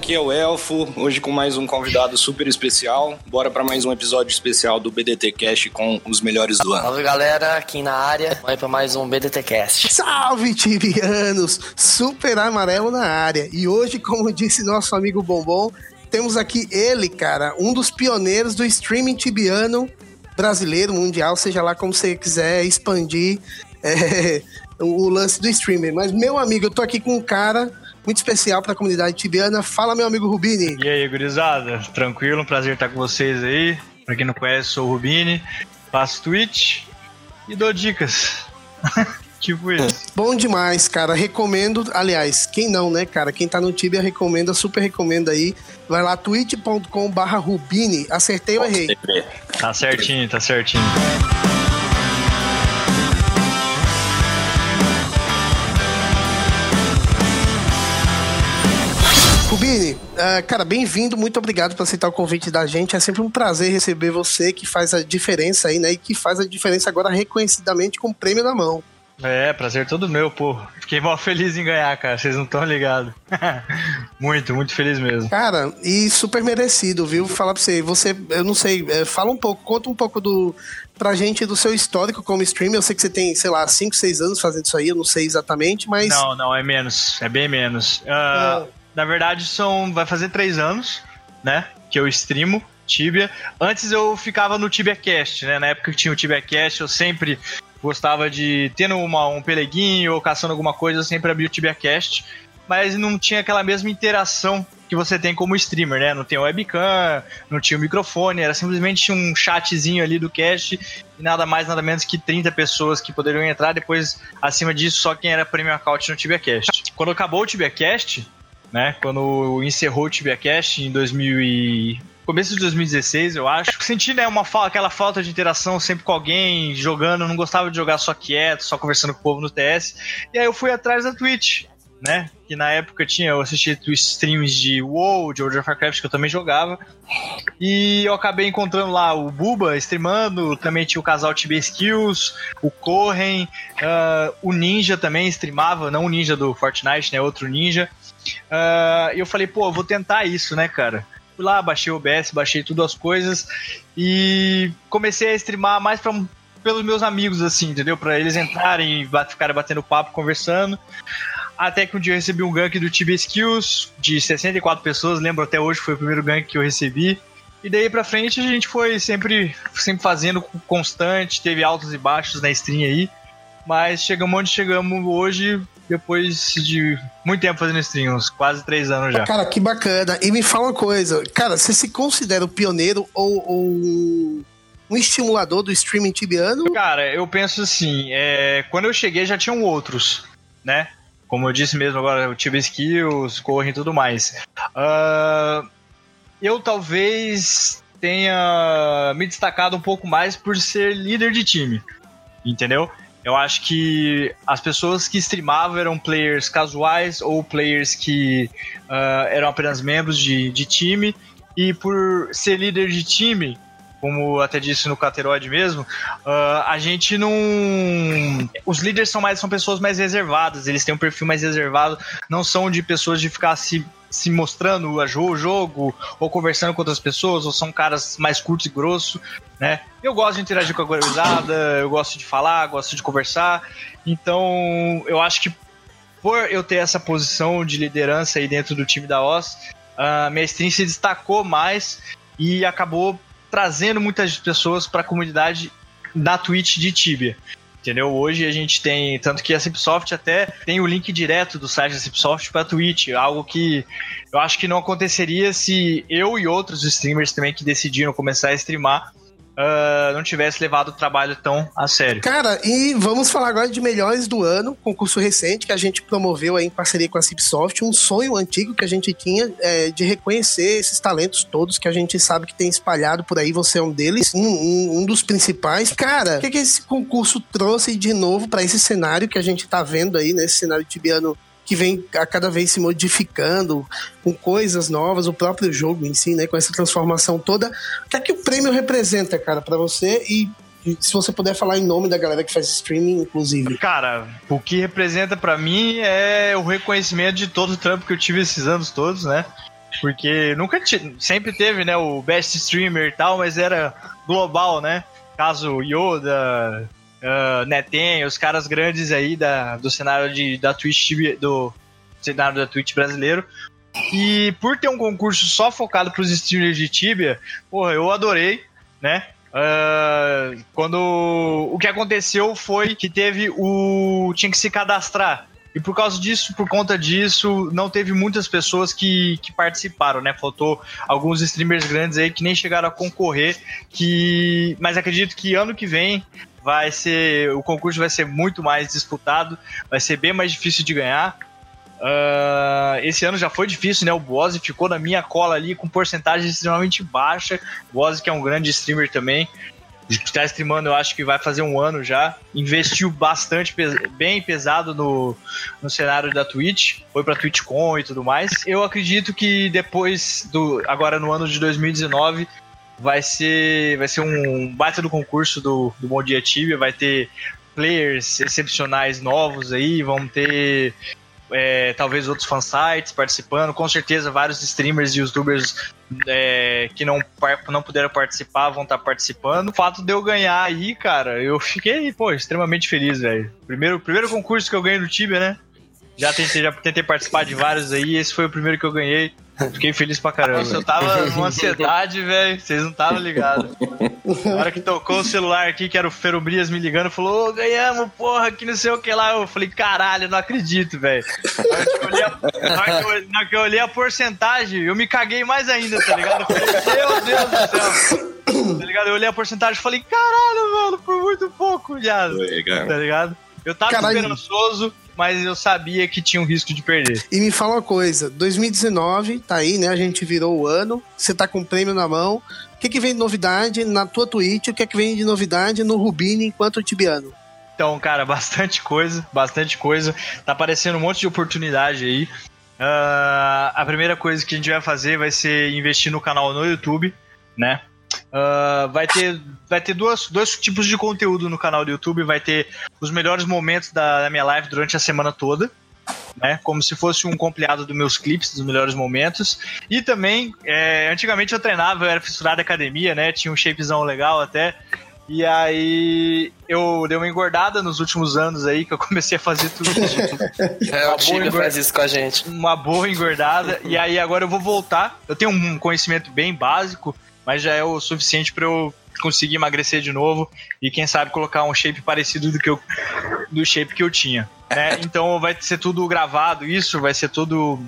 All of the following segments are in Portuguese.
Aqui é o Elfo, hoje com mais um convidado super especial. Bora para mais um episódio especial do BDT Cast com os melhores do ano. Salve galera, aqui na área, vai para mais um BDT Cast. Salve, tibianos! Super amarelo na área. E hoje, como disse nosso amigo Bombom, temos aqui ele, cara, um dos pioneiros do streaming tibiano brasileiro, mundial, seja lá como você quiser expandir é, o lance do streaming. Mas, meu amigo, eu tô aqui com um cara muito especial para a comunidade tibiana. Fala, meu amigo Rubini. E aí, gurizada? Tranquilo? Um prazer estar com vocês aí. Pra quem não conhece, sou o Rubini, faço Twitch e dou dicas. tipo isso. Bom demais, cara. Recomendo. Aliás, quem não, né, cara? Quem tá no Tibia recomenda, super recomenda aí. Vai lá, twitch.com/barra Rubini. Acertei ou errei? Tá certinho, tá certinho. Uh, cara, bem-vindo, muito obrigado por aceitar o convite da gente. É sempre um prazer receber você que faz a diferença aí, né? E que faz a diferença agora reconhecidamente com o prêmio na mão. É, prazer todo meu, pô. Fiquei mal feliz em ganhar, cara. Vocês não estão ligados. muito, muito feliz mesmo. Cara, e super merecido, viu? Falar pra você, você, eu não sei, é, fala um pouco, conta um pouco do pra gente do seu histórico como streamer. Eu sei que você tem, sei lá, 5, 6 anos fazendo isso aí, eu não sei exatamente, mas. Não, não, é menos. É bem menos. Uh, é. Na verdade, são. Vai fazer três anos, né? Que eu streamo Tibia. Antes eu ficava no Tibia Cast, né? Na época que tinha o Tibia Cast, eu sempre gostava de. Tendo uma, um peleguinho ou caçando alguma coisa, eu sempre abria o Tibia Cast. Mas não tinha aquela mesma interação que você tem como streamer, né? Não tem webcam, não tinha o microfone, era simplesmente um chatzinho ali do cast e nada mais, nada menos que 30 pessoas que poderiam entrar. Depois, acima disso, só quem era Premium Account no TibiaCast. Quando acabou o TibiaCast, né? Quando encerrou o TibiaCast em 2000 e... começo de 2016, eu acho. Senti, né, uma aquela falta de interação sempre com alguém jogando, não gostava de jogar só quieto, só conversando com o povo no TS. E aí eu fui atrás da Twitch, né? Que na época tinha, eu assistia streams de WoW, de World of Warcraft, que eu também jogava. E eu acabei encontrando lá o Buba streamando, também tinha o casal TB Skills, o Corren, uh, o Ninja também streamava, não o Ninja do Fortnite, né? Outro Ninja. Uh, e eu falei, pô, vou tentar isso, né, cara? Fui lá, baixei o OBS, baixei tudo as coisas e comecei a streamar mais pra, pelos meus amigos, assim, entendeu? Pra eles entrarem e ficarem batendo papo, conversando. Até que um dia eu recebi um gank do TB Skills de 64 pessoas, lembro até hoje, foi o primeiro gank que eu recebi. E daí pra frente a gente foi sempre, sempre fazendo constante, teve altos e baixos na stream aí. Mas chegamos onde chegamos hoje, depois de muito tempo fazendo stream, uns quase três anos já. Cara, que bacana. E me fala uma coisa, cara, você se considera o pioneiro ou, ou um estimulador do streaming tibiano? Cara, eu penso assim, é, quando eu cheguei já tinham outros, né? Como eu disse mesmo agora, o Tibia Skills, Corre e tudo mais. Uh, eu talvez tenha me destacado um pouco mais por ser líder de time, entendeu? Eu acho que as pessoas que streamavam eram players casuais ou players que uh, eram apenas membros de, de time. E por ser líder de time, como até disse no Cateroide mesmo, uh, a gente não. Os líderes são mais são pessoas mais reservadas, eles têm um perfil mais reservado, não são de pessoas de ficar se, se mostrando o jogo ou conversando com outras pessoas, ou são caras mais curtos e grossos, né? Eu gosto de interagir com a gurizada, eu gosto de falar, gosto de conversar, então eu acho que por eu ter essa posição de liderança aí dentro do time da OS, a minha stream se destacou mais e acabou trazendo muitas pessoas para a comunidade da Twitch de Tibia. Entendeu? Hoje a gente tem, tanto que a Cipsoft até tem o link direto do site da Cipsoft para Twitch, algo que eu acho que não aconteceria se eu e outros streamers também que decidiram começar a streamar uh, não tivesse levado o trabalho tão a sério. Cara, e vamos falar agora de melhores do ano, concurso recente que a gente promoveu aí em parceria com a Cipsoft, um sonho antigo que a gente tinha é, de reconhecer esses talentos todos que a gente sabe que tem espalhado por aí, você é um deles, um, um, um dos principais. Cara, o que, que esse concurso trouxe de novo para esse cenário que a gente tá vendo aí, nesse cenário tibiano que vem a cada vez se modificando com coisas novas, o próprio jogo em si, né, com essa transformação toda. O que é que o prêmio representa, cara, para você e se você puder falar em nome da galera que faz streaming, inclusive. Cara, o que representa para mim é o reconhecimento de todo o trampo que eu tive esses anos todos, né? Porque nunca sempre teve, né, o best streamer e tal, mas era global, né? Caso Yoda, uh, Neten, os caras grandes aí da, do cenário de, da Twitch, do cenário da Twitch brasileiro. E por ter um concurso só focado para os streamers de Tibia, porra, eu adorei, né? Uh, quando o que aconteceu foi que teve o tinha que se cadastrar e por causa disso, por conta disso, não teve muitas pessoas que, que participaram, né? Faltou alguns streamers grandes aí que nem chegaram a concorrer, que mas acredito que ano que vem vai ser o concurso vai ser muito mais disputado, vai ser bem mais difícil de ganhar. Uh, esse ano já foi difícil, né? O Bose ficou na minha cola ali com porcentagem extremamente baixa. O que é um grande streamer também, está streamando, eu acho que vai fazer um ano já. Investiu bastante, bem pesado no, no cenário da Twitch. Foi pra TwitchCon e tudo mais. Eu acredito que depois do. Agora no ano de 2019 vai ser, vai ser um baita do concurso do, do Bom Dia Tibia, vai ter players excepcionais novos aí, vão ter é, talvez outros fansites participando, com certeza vários streamers e youtubers é, que não, não puderam participar vão estar tá participando. O fato de eu ganhar aí, cara, eu fiquei, pô, extremamente feliz, velho. Primeiro, primeiro concurso que eu ganhei no Tibia, né? Já tentei, já tentei participar de vários aí, esse foi o primeiro que eu ganhei. Fiquei feliz pra caramba. Nossa, eu tava numa ansiedade, velho. Vocês não estavam ligados. Na hora que tocou o celular aqui, que era o Ferobrias me ligando, falou: Ô, ganhamos, porra, que não sei o que lá. Eu falei: caralho, não acredito, velho. Na, hora que eu olhei a porcentagem, eu me caguei mais ainda, tá ligado? Eu falei: meu Deus do céu. Tá ligado? Eu olhei a porcentagem e falei: caralho, mano, por muito pouco já. Tá ligado? Eu tava Caralho. esperançoso, mas eu sabia que tinha um risco de perder. E me fala uma coisa, 2019 tá aí, né? A gente virou o ano, você tá com o prêmio na mão. O que, que vem de novidade na tua Twitch? O que, que vem de novidade no Rubini enquanto Tibiano? Então, cara, bastante coisa, bastante coisa. Tá aparecendo um monte de oportunidade aí. Uh, a primeira coisa que a gente vai fazer vai ser investir no canal no YouTube, né? Uh, vai ter, vai ter duas, dois tipos de conteúdo no canal do YouTube. Vai ter os melhores momentos da, da minha live durante a semana toda. Né, como se fosse um compilado dos meus clipes, dos melhores momentos. E também, é, antigamente eu treinava, eu era fissurado da academia, né? Tinha um shapezão legal até. E aí eu dei uma engordada nos últimos anos aí, que eu comecei a fazer tudo isso. é, o Tibia faz isso com a gente. Uma boa engordada. e aí agora eu vou voltar. Eu tenho um conhecimento bem básico mas já é o suficiente para eu conseguir emagrecer de novo e quem sabe colocar um shape parecido do que eu, do shape que eu tinha. Né? Então vai ser tudo gravado, isso vai ser tudo.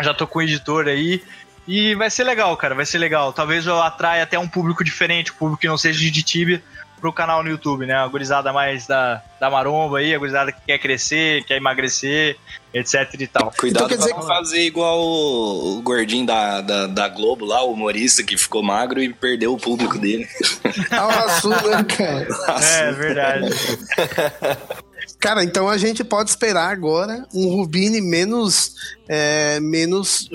Já tô com o editor aí. E vai ser legal, cara, vai ser legal. Talvez eu atraia até um público diferente, um público que não seja de Tibia, pro canal no YouTube, né? A gurizada mais da, da maromba aí, a gurizada que quer crescer, quer emagrecer, etc e tal. Cuidado então, pra não fazer igual o, o gordinho da, da, da, Globo lá, o humorista que ficou magro e perdeu o público dele. Ah, o Rasul, né, cara? É, verdade. Cara, então a gente pode esperar agora um Rubini menos é, menos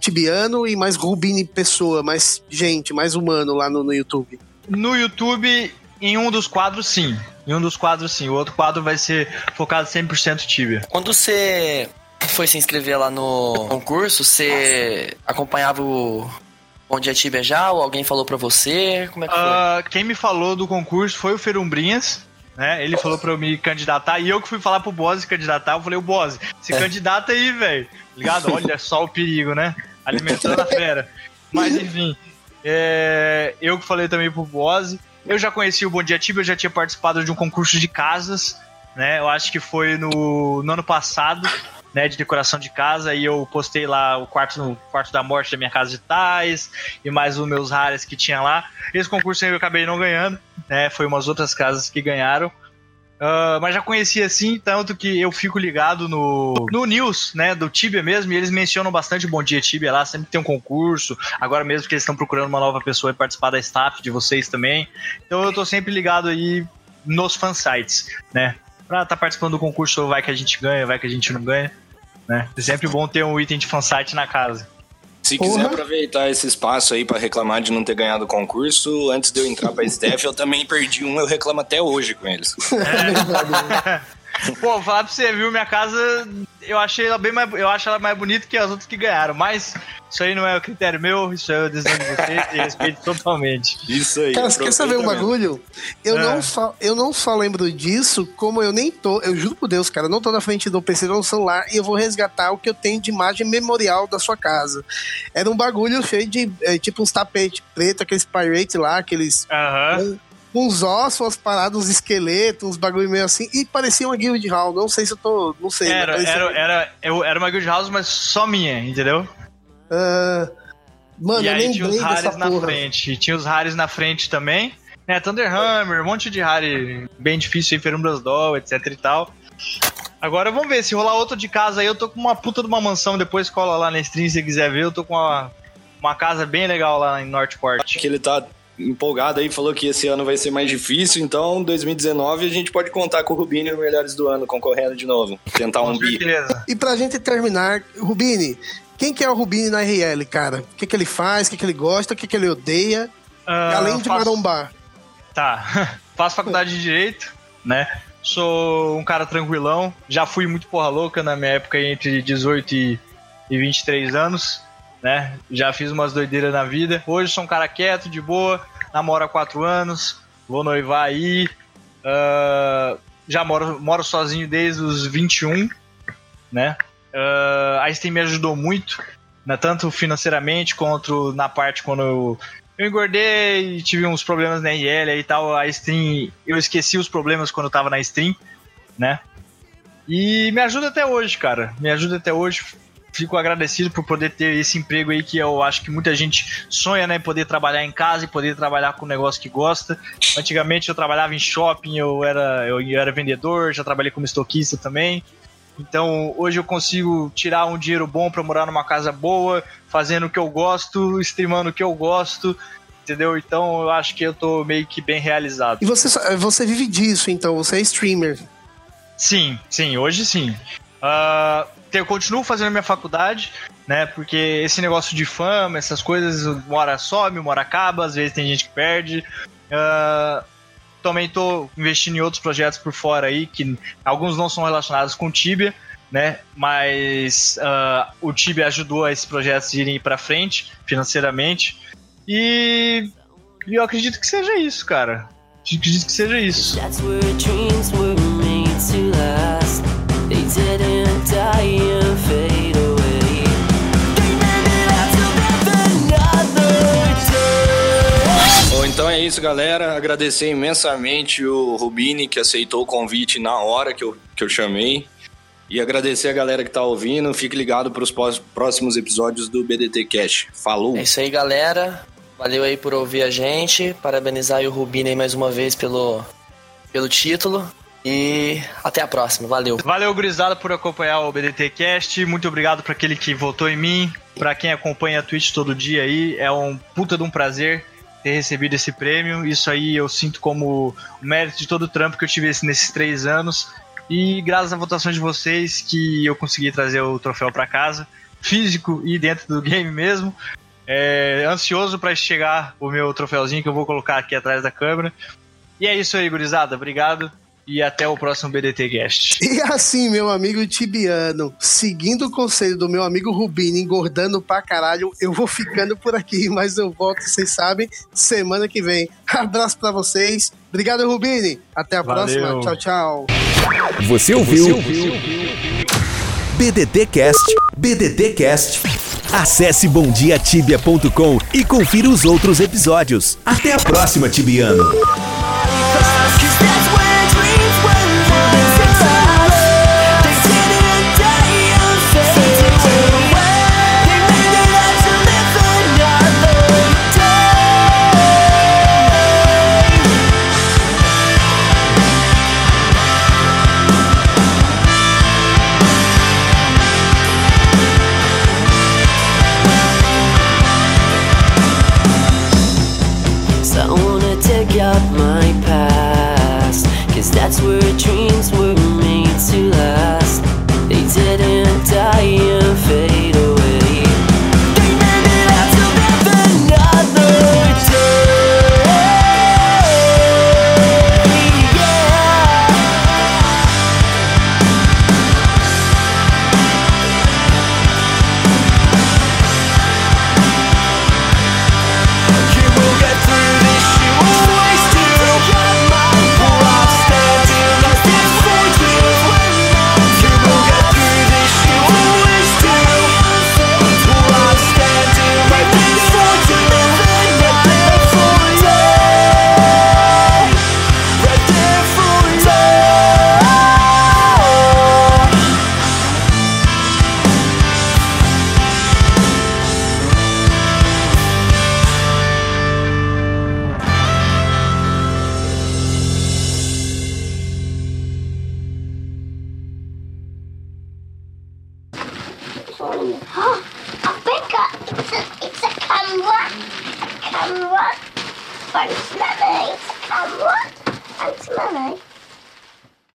tibiano e mais Rubini pessoa, mais gente, mais humano lá no, no YouTube. No YouTube em um dos quadros, sim. Em um dos quadros, sim. O outro quadro vai ser focado 100% Tibia. Quando você foi se inscrever lá no concurso, você acompanhava o Bom Dia Tibia já? Ou alguém falou pra você? Como é que foi? Uh, quem me falou do concurso foi o Ferumbrinhas. Né? Ele falou pra eu me candidatar e eu que fui falar pro Bose candidatar. Eu falei, o Bose, se é. candidata aí, velho. Ligado? Olha só o perigo, né? Alimentando a fera. Mas enfim, é... eu que falei também pro Bose. Eu já conheci o Bom Dia Tibia, eu já tinha participado de um concurso de casas, né? Eu acho que foi no, no ano passado, né, de decoração de casa, e eu postei lá o quarto, no quarto da morte da minha casa de tais, e mais os meus rares que tinha lá. Esse concurso eu acabei não ganhando, né, foi umas outras casas que ganharam. Uh, mas já conhecia assim, tanto que eu fico ligado no, no news, né, do Tibia mesmo, e eles mencionam bastante Bom Dia Tibia lá, sempre tem um concurso, agora mesmo que eles estão procurando uma nova pessoa e participar da staff de vocês também. Então eu tô sempre ligado aí nos fansites, né? Pra estar tá participando do concurso, vai que a gente ganha, vai que a gente não ganha, né? É sempre bom ter um item de fansite na casa. Se Porra. quiser aproveitar esse espaço aí para reclamar de não ter ganhado o concurso, antes de eu entrar pra Steph, eu também perdi um, eu reclamo até hoje com eles. É. Pô, falar pra você, viu? Minha casa, eu achei ela bem mais. Eu acho ela mais bonita que as outras que ganharam. Mas isso aí não é o critério meu, isso é o desenho de vocês e respeito totalmente. Isso aí. Cara, você quer saber um bagulho? Eu, é. não só, eu não só lembro disso, como eu nem tô. Eu juro por Deus, cara, eu não tô na frente do PC no celular e eu vou resgatar o que eu tenho de imagem memorial da sua casa. Era um bagulho cheio de. É, tipo uns tapetes preto, aqueles pirates lá, aqueles. Aham. Uh -huh uns ossos, umas paradas, uns esqueletos, uns bagulho meio assim, e parecia uma Guild Hall. Não sei se eu tô. Não sei. Era, parecia... era, era, eu, era uma Guild House, mas só minha, entendeu? Uh, mano, e aí tinha os rares na frente. Tinha os rares na frente também. Né, Thunderhammer, um monte de rare bem difícil aí, Ferumbras Doll, etc e tal. Agora vamos ver, se rolar outro de casa aí, eu tô com uma puta de uma mansão, depois cola lá na stream se quiser ver, eu tô com uma, uma casa bem legal lá em Northport. Que ele tá empolgado aí, falou que esse ano vai ser mais difícil, então 2019 a gente pode contar com o Rubini no Melhores do Ano, concorrendo de novo, tentar um bi. E pra gente terminar, Rubini, quem que é o Rubini na RL, cara? O que, que ele faz, o que, que ele gosta, o que, que ele odeia, uh, além de faço... marombar? Tá, faço faculdade de Direito, né? Sou um cara tranquilão, já fui muito porra louca na minha época entre 18 e 23 anos né? Já fiz umas doideiras na vida. Hoje sou um cara quieto, de boa, namoro há quatro anos, vou noivar aí. Uh, já moro, moro sozinho desde os 21, né? Uh, a Steam me ajudou muito, né? tanto financeiramente quanto na parte quando eu, eu engordei e tive uns problemas na RL e tal. A Steam, eu esqueci os problemas quando eu tava na Steam, né? E me ajuda até hoje, cara. Me ajuda até hoje fico agradecido por poder ter esse emprego aí que eu acho que muita gente sonha, né? Poder trabalhar em casa e poder trabalhar com um negócio que gosta. Antigamente eu trabalhava em shopping, eu era, eu, eu era vendedor, já trabalhei como estoquista também. Então hoje eu consigo tirar um dinheiro bom para morar numa casa boa, fazendo o que eu gosto, streamando o que eu gosto. Entendeu? Então eu acho que eu tô meio que bem realizado. E você, você vive disso, então? Você é streamer? Sim, sim, hoje sim. Uh, eu continuo fazendo minha faculdade, né? Porque esse negócio de fama, essas coisas, uma hora some, uma hora acaba, às vezes tem gente que perde. Uh, também tô investindo em outros projetos por fora aí, que alguns não são relacionados com o Tibia, né? Mas uh, o Tibia ajudou a esses projetos irem para frente financeiramente. E, eu acredito que seja isso, cara. Acredito que seja isso. That's where então é isso, galera. Agradecer imensamente o Rubini que aceitou o convite na hora que eu, que eu chamei. E agradecer a galera que tá ouvindo. Fique ligado para os próximos episódios do BDT Cash. Falou! É isso aí, galera. Valeu aí por ouvir a gente. Parabenizar o Rubini mais uma vez pelo, pelo título. E até a próxima. Valeu. Valeu, gurizada, por acompanhar o BDT Cast. Muito obrigado para aquele que votou em mim. Para quem acompanha a Twitch todo dia aí, é um puta de um prazer ter recebido esse prêmio. Isso aí eu sinto como o mérito de todo o trampo que eu tive nesses três anos. E graças à votação de vocês que eu consegui trazer o troféu para casa, físico e dentro do game mesmo. É, ansioso para chegar o meu troféuzinho que eu vou colocar aqui atrás da câmera. E é isso aí, gurizada. Obrigado e até o próximo BDT Guest. E assim, meu amigo Tibiano, seguindo o conselho do meu amigo Rubini, engordando pra caralho, eu vou ficando por aqui, mas eu volto, vocês sabem, semana que vem. Abraço pra vocês. Obrigado, Rubini. Até a Valeu. próxima. Tchau, tchau. Você ouviu? Você ouviu? BDT Cast. BDT Cast. Acesse bomdiatibia.com e confira os outros episódios. Até a próxima, Tibiano.